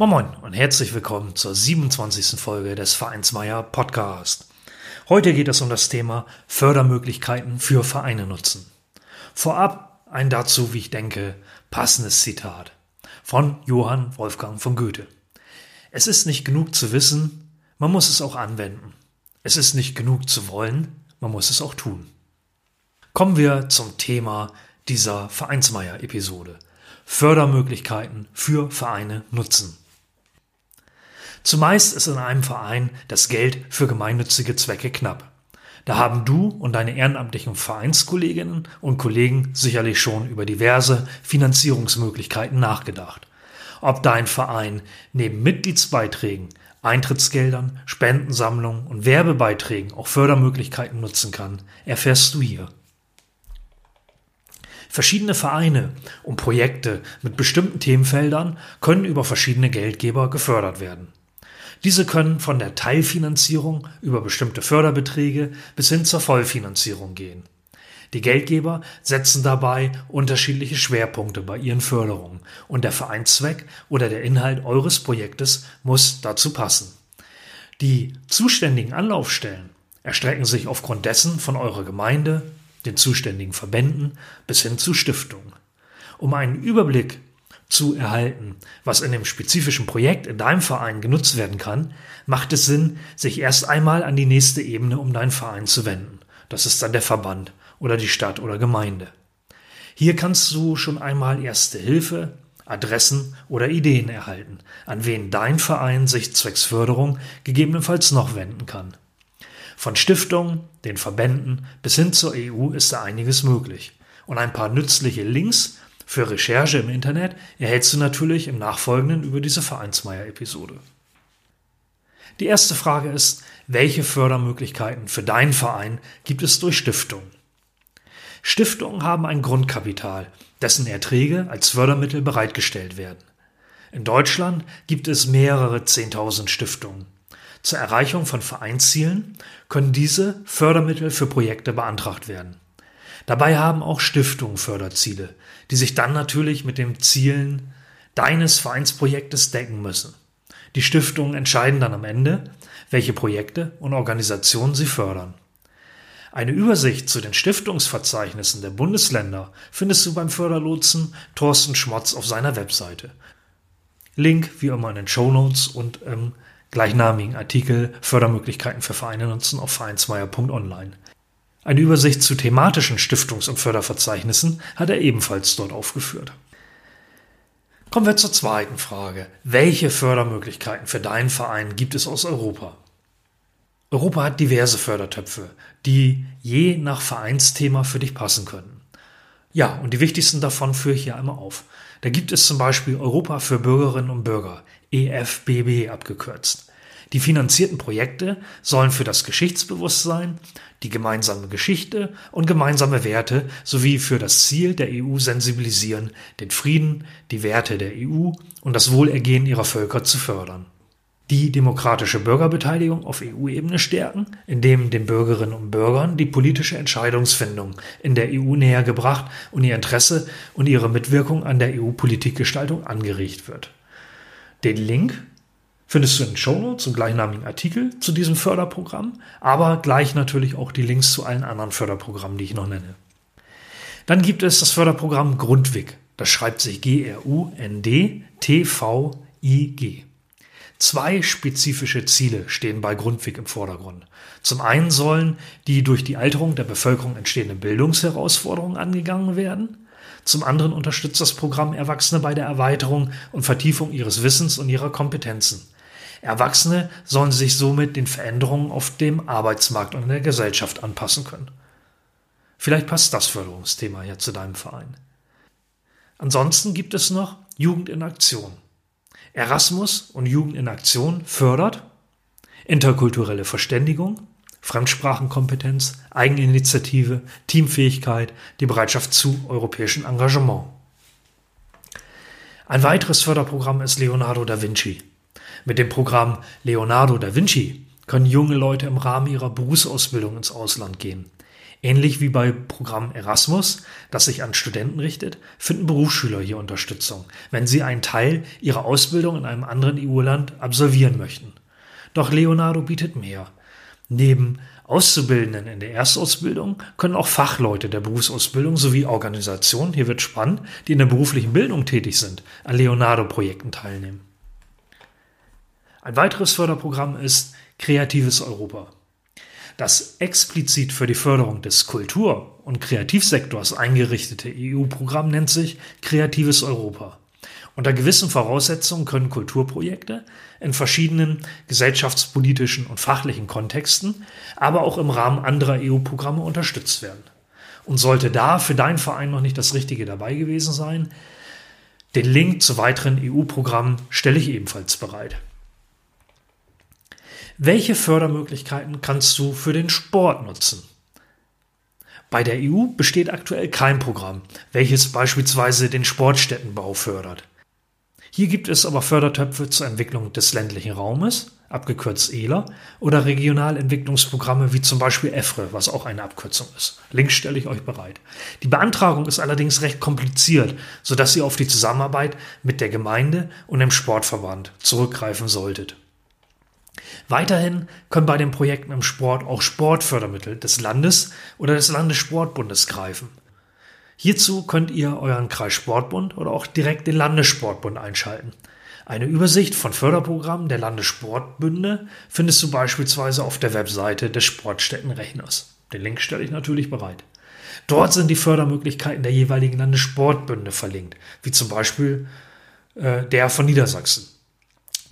Moin Moin und herzlich willkommen zur 27. Folge des Vereinsmeier Podcast. Heute geht es um das Thema Fördermöglichkeiten für Vereine nutzen. Vorab ein dazu, wie ich denke, passendes Zitat von Johann Wolfgang von Goethe. Es ist nicht genug zu wissen, man muss es auch anwenden. Es ist nicht genug zu wollen, man muss es auch tun. Kommen wir zum Thema dieser Vereinsmeier-Episode. Fördermöglichkeiten für Vereine nutzen. Zumeist ist in einem Verein das Geld für gemeinnützige Zwecke knapp. Da haben du und deine ehrenamtlichen Vereinskolleginnen und Kollegen sicherlich schon über diverse Finanzierungsmöglichkeiten nachgedacht. Ob dein Verein neben Mitgliedsbeiträgen, Eintrittsgeldern, Spendensammlungen und Werbebeiträgen auch Fördermöglichkeiten nutzen kann, erfährst du hier. Verschiedene Vereine und Projekte mit bestimmten Themenfeldern können über verschiedene Geldgeber gefördert werden. Diese können von der Teilfinanzierung über bestimmte Förderbeträge bis hin zur Vollfinanzierung gehen. Die Geldgeber setzen dabei unterschiedliche Schwerpunkte bei ihren Förderungen und der Vereinszweck oder der Inhalt eures Projektes muss dazu passen. Die zuständigen Anlaufstellen erstrecken sich aufgrund dessen von eurer Gemeinde, den zuständigen Verbänden bis hin zu Stiftungen. Um einen Überblick zu erhalten, was in dem spezifischen Projekt in deinem Verein genutzt werden kann, macht es Sinn, sich erst einmal an die nächste Ebene um deinen Verein zu wenden. Das ist dann der Verband oder die Stadt oder Gemeinde. Hier kannst du schon einmal erste Hilfe, Adressen oder Ideen erhalten, an wen dein Verein sich zwecks Förderung gegebenenfalls noch wenden kann. Von Stiftungen, den Verbänden bis hin zur EU ist da einiges möglich. Und ein paar nützliche Links für Recherche im Internet erhältst du natürlich im Nachfolgenden über diese Vereinsmeier-Episode. Die erste Frage ist, welche Fördermöglichkeiten für deinen Verein gibt es durch Stiftungen? Stiftungen haben ein Grundkapital, dessen Erträge als Fördermittel bereitgestellt werden. In Deutschland gibt es mehrere 10.000 Stiftungen. Zur Erreichung von Vereinszielen können diese Fördermittel für Projekte beantragt werden. Dabei haben auch Stiftungen Förderziele, die sich dann natürlich mit den Zielen deines Vereinsprojektes decken müssen. Die Stiftungen entscheiden dann am Ende, welche Projekte und Organisationen sie fördern. Eine Übersicht zu den Stiftungsverzeichnissen der Bundesländer findest du beim Förderlotsen Thorsten Schmotz auf seiner Webseite. Link wie immer in den Show Notes und im gleichnamigen Artikel Fördermöglichkeiten für Vereine nutzen auf vereinsmeier.online. Eine Übersicht zu thematischen Stiftungs- und Förderverzeichnissen hat er ebenfalls dort aufgeführt. Kommen wir zur zweiten Frage. Welche Fördermöglichkeiten für deinen Verein gibt es aus Europa? Europa hat diverse Fördertöpfe, die je nach Vereinsthema für dich passen können. Ja, und die wichtigsten davon führe ich hier einmal auf. Da gibt es zum Beispiel Europa für Bürgerinnen und Bürger, EFBB abgekürzt. Die finanzierten Projekte sollen für das Geschichtsbewusstsein, die gemeinsame Geschichte und gemeinsame Werte sowie für das Ziel der EU sensibilisieren, den Frieden, die Werte der EU und das Wohlergehen ihrer Völker zu fördern. Die demokratische Bürgerbeteiligung auf EU-Ebene stärken, indem den Bürgerinnen und Bürgern die politische Entscheidungsfindung in der EU näher gebracht und ihr Interesse und ihre Mitwirkung an der EU-Politikgestaltung angeregt wird. Den Link findest du in den Shownotes und gleichnamigen Artikel zu diesem Förderprogramm, aber gleich natürlich auch die Links zu allen anderen Förderprogrammen, die ich noch nenne. Dann gibt es das Förderprogramm Grundwig. Das schreibt sich G-R-U-N-D-T-V-I-G. Zwei spezifische Ziele stehen bei Grundwig im Vordergrund. Zum einen sollen die durch die Alterung der Bevölkerung entstehenden Bildungsherausforderungen angegangen werden. Zum anderen unterstützt das Programm Erwachsene bei der Erweiterung und Vertiefung ihres Wissens und ihrer Kompetenzen. Erwachsene sollen sich somit den Veränderungen auf dem Arbeitsmarkt und in der Gesellschaft anpassen können. Vielleicht passt das Förderungsthema ja zu deinem Verein. Ansonsten gibt es noch Jugend in Aktion. Erasmus und Jugend in Aktion fördert interkulturelle Verständigung, Fremdsprachenkompetenz, Eigeninitiative, Teamfähigkeit, die Bereitschaft zu europäischem Engagement. Ein weiteres Förderprogramm ist Leonardo da Vinci. Mit dem Programm Leonardo da Vinci können junge Leute im Rahmen ihrer Berufsausbildung ins Ausland gehen. Ähnlich wie bei Programm Erasmus, das sich an Studenten richtet, finden Berufsschüler hier Unterstützung, wenn sie einen Teil ihrer Ausbildung in einem anderen EU-Land absolvieren möchten. Doch Leonardo bietet mehr. Neben Auszubildenden in der Erstausbildung können auch Fachleute der Berufsausbildung sowie Organisationen, hier wird spannend, die in der beruflichen Bildung tätig sind, an Leonardo-Projekten teilnehmen. Ein weiteres Förderprogramm ist Kreatives Europa. Das explizit für die Förderung des Kultur- und Kreativsektors eingerichtete EU-Programm nennt sich Kreatives Europa. Unter gewissen Voraussetzungen können Kulturprojekte in verschiedenen gesellschaftspolitischen und fachlichen Kontexten, aber auch im Rahmen anderer EU-Programme unterstützt werden. Und sollte da für deinen Verein noch nicht das Richtige dabei gewesen sein, den Link zu weiteren EU-Programmen stelle ich ebenfalls bereit. Welche Fördermöglichkeiten kannst du für den Sport nutzen? Bei der EU besteht aktuell kein Programm, welches beispielsweise den Sportstättenbau fördert. Hier gibt es aber Fördertöpfe zur Entwicklung des ländlichen Raumes, abgekürzt ELA, oder Regionalentwicklungsprogramme wie zum Beispiel EFRE, was auch eine Abkürzung ist. Links stelle ich euch bereit. Die Beantragung ist allerdings recht kompliziert, sodass ihr auf die Zusammenarbeit mit der Gemeinde und dem Sportverband zurückgreifen solltet. Weiterhin können bei den Projekten im Sport auch Sportfördermittel des Landes oder des Landessportbundes greifen. Hierzu könnt ihr euren Kreissportbund oder auch direkt den Landessportbund einschalten. Eine Übersicht von Förderprogrammen der Landessportbünde findest du beispielsweise auf der Webseite des Sportstättenrechners. Den Link stelle ich natürlich bereit. Dort sind die Fördermöglichkeiten der jeweiligen Landessportbünde verlinkt, wie zum Beispiel äh, der von Niedersachsen.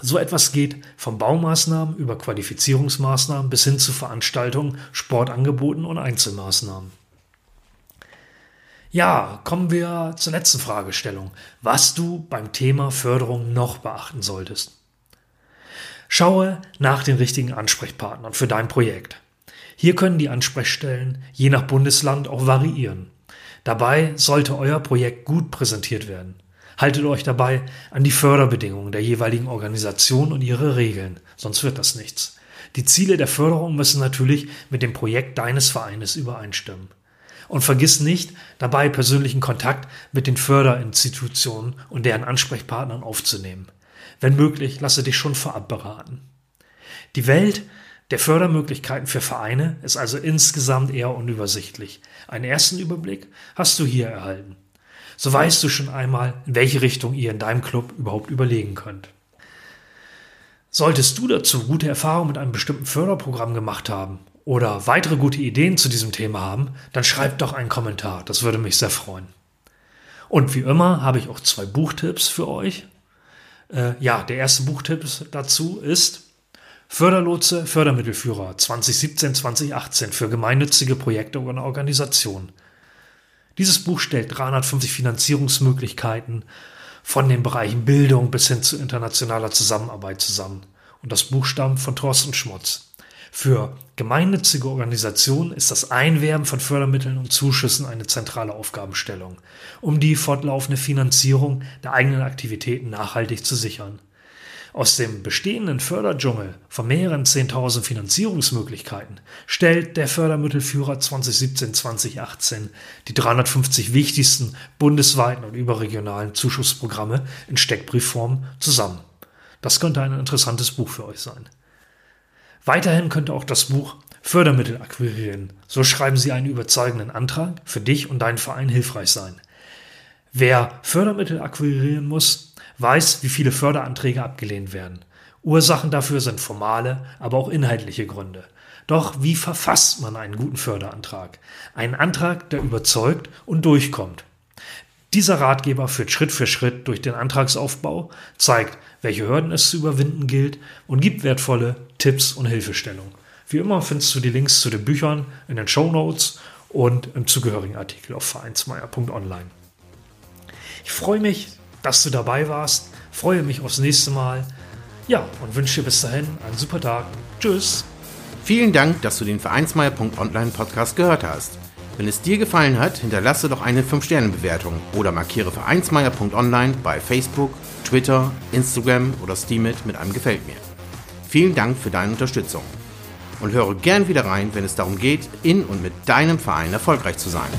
So etwas geht von Baumaßnahmen über Qualifizierungsmaßnahmen bis hin zu Veranstaltungen, Sportangeboten und Einzelmaßnahmen. Ja, kommen wir zur letzten Fragestellung, was du beim Thema Förderung noch beachten solltest. Schaue nach den richtigen Ansprechpartnern für dein Projekt. Hier können die Ansprechstellen je nach Bundesland auch variieren. Dabei sollte euer Projekt gut präsentiert werden. Haltet euch dabei an die Förderbedingungen der jeweiligen Organisation und ihre Regeln, sonst wird das nichts. Die Ziele der Förderung müssen natürlich mit dem Projekt deines Vereines übereinstimmen. Und vergiss nicht, dabei persönlichen Kontakt mit den Förderinstitutionen und deren Ansprechpartnern aufzunehmen. Wenn möglich, lasse dich schon vorab beraten. Die Welt der Fördermöglichkeiten für Vereine ist also insgesamt eher unübersichtlich. Einen ersten Überblick hast du hier erhalten. So weißt du schon einmal, in welche Richtung ihr in deinem Club überhaupt überlegen könnt. Solltest du dazu gute Erfahrungen mit einem bestimmten Förderprogramm gemacht haben oder weitere gute Ideen zu diesem Thema haben, dann schreibt doch einen Kommentar. Das würde mich sehr freuen. Und wie immer habe ich auch zwei Buchtipps für euch. Äh, ja, der erste Buchtipp dazu ist Förderlotse, Fördermittelführer 2017-2018 für gemeinnützige Projekte und Organisationen. Dieses Buch stellt 350 Finanzierungsmöglichkeiten von den Bereichen Bildung bis hin zu internationaler Zusammenarbeit zusammen. Und das Buch stammt von Thorsten Schmutz. Für gemeinnützige Organisationen ist das Einwerben von Fördermitteln und Zuschüssen eine zentrale Aufgabenstellung, um die fortlaufende Finanzierung der eigenen Aktivitäten nachhaltig zu sichern. Aus dem bestehenden Förderdschungel von mehreren 10.000 Finanzierungsmöglichkeiten stellt der Fördermittelführer 2017-2018 die 350 wichtigsten bundesweiten und überregionalen Zuschussprogramme in Steckbriefform zusammen. Das könnte ein interessantes Buch für euch sein. Weiterhin könnte auch das Buch Fördermittel akquirieren. So schreiben Sie einen überzeugenden Antrag für dich und deinen Verein hilfreich sein. Wer Fördermittel akquirieren muss, weiß, wie viele Förderanträge abgelehnt werden. Ursachen dafür sind formale, aber auch inhaltliche Gründe. Doch wie verfasst man einen guten Förderantrag? Einen Antrag, der überzeugt und durchkommt. Dieser Ratgeber führt Schritt für Schritt durch den Antragsaufbau, zeigt, welche Hürden es zu überwinden gilt und gibt wertvolle Tipps und Hilfestellung. Wie immer findest du die Links zu den Büchern in den Show Notes und im zugehörigen Artikel auf vereinsmeier.online. Ich freue mich, dass du dabei warst. freue mich aufs nächste Mal. Ja, und wünsche dir bis dahin einen super Tag. Tschüss. Vielen Dank, dass du den Vereinsmeier.online Podcast gehört hast. Wenn es dir gefallen hat, hinterlasse doch eine 5-Sterne-Bewertung oder markiere Vereinsmeier.online bei Facebook, Twitter, Instagram oder Steamit mit einem Gefällt mir. Vielen Dank für deine Unterstützung und höre gern wieder rein, wenn es darum geht, in und mit deinem Verein erfolgreich zu sein.